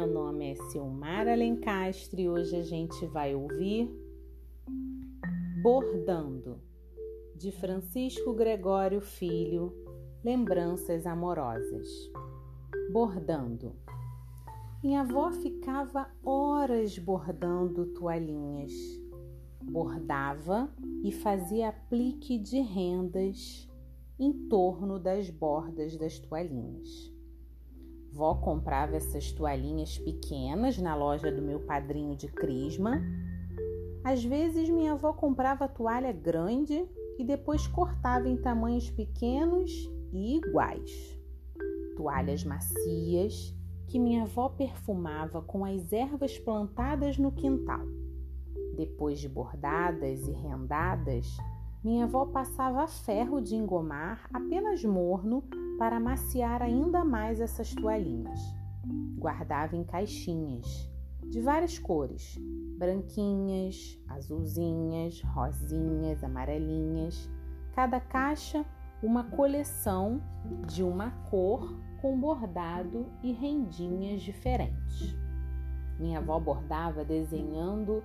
nome é Silmar Alencastre e hoje a gente vai ouvir Bordando, de Francisco Gregório Filho, Lembranças Amorosas. Bordando. Minha avó ficava horas bordando toalhinhas. Bordava e fazia aplique de rendas em torno das bordas das toalhinhas. Vó comprava essas toalhinhas pequenas na loja do meu padrinho de crisma. Às vezes minha avó comprava toalha grande e depois cortava em tamanhos pequenos e iguais. Toalhas macias que minha avó perfumava com as ervas plantadas no quintal. Depois de bordadas e rendadas, minha avó passava ferro de engomar apenas morno para maciar ainda mais essas toalhinhas. Guardava em caixinhas de várias cores: branquinhas, azulzinhas, rosinhas, amarelinhas. Cada caixa uma coleção de uma cor com bordado e rendinhas diferentes. Minha avó bordava desenhando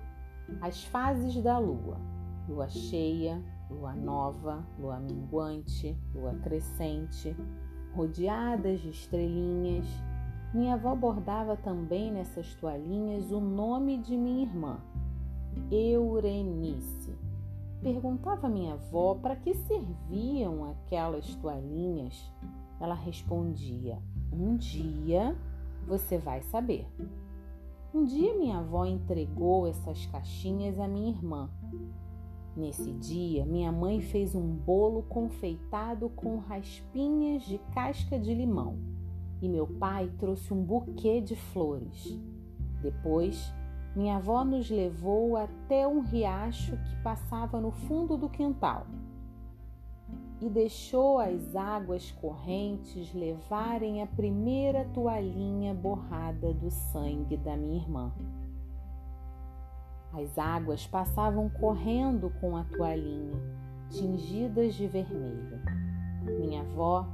as fases da lua: lua cheia, lua nova, lua minguante, lua crescente, rodeadas de estrelinhas. Minha avó bordava também nessas toalhinhas o nome de minha irmã, Eurenice. Perguntava minha avó para que serviam aquelas toalhinhas. Ela respondia: Um dia você vai saber. Um dia minha avó entregou essas caixinhas à minha irmã Nesse dia, minha mãe fez um bolo confeitado com raspinhas de casca de limão e meu pai trouxe um buquê de flores. Depois, minha avó nos levou até um riacho que passava no fundo do quintal e deixou as águas correntes levarem a primeira toalhinha borrada do sangue da minha irmã. As águas passavam correndo com a toalhinha, tingidas de vermelho. Minha avó,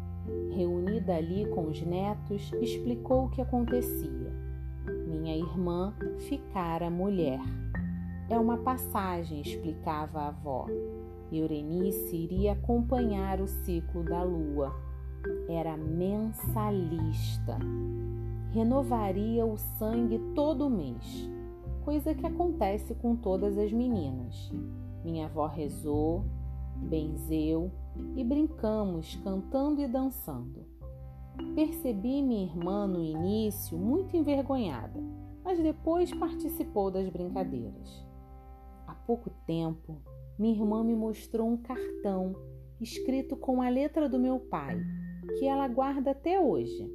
reunida ali com os netos, explicou o que acontecia. Minha irmã ficara mulher. É uma passagem, explicava a avó. Eurenice iria acompanhar o ciclo da lua. Era mensalista. Renovaria o sangue todo mês coisa que acontece com todas as meninas. Minha avó rezou, benzeu e brincamos cantando e dançando. Percebi minha irmã no início muito envergonhada, mas depois participou das brincadeiras. Há pouco tempo, minha irmã me mostrou um cartão escrito com a letra do meu pai, que ela guarda até hoje,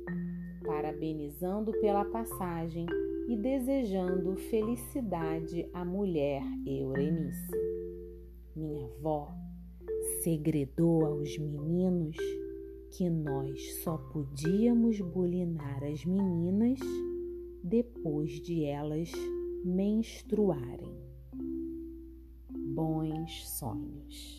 parabenizando pela passagem e desejando felicidade à mulher Eurenice. Minha avó segredou aos meninos que nós só podíamos bulinar as meninas depois de elas menstruarem. Bons sonhos.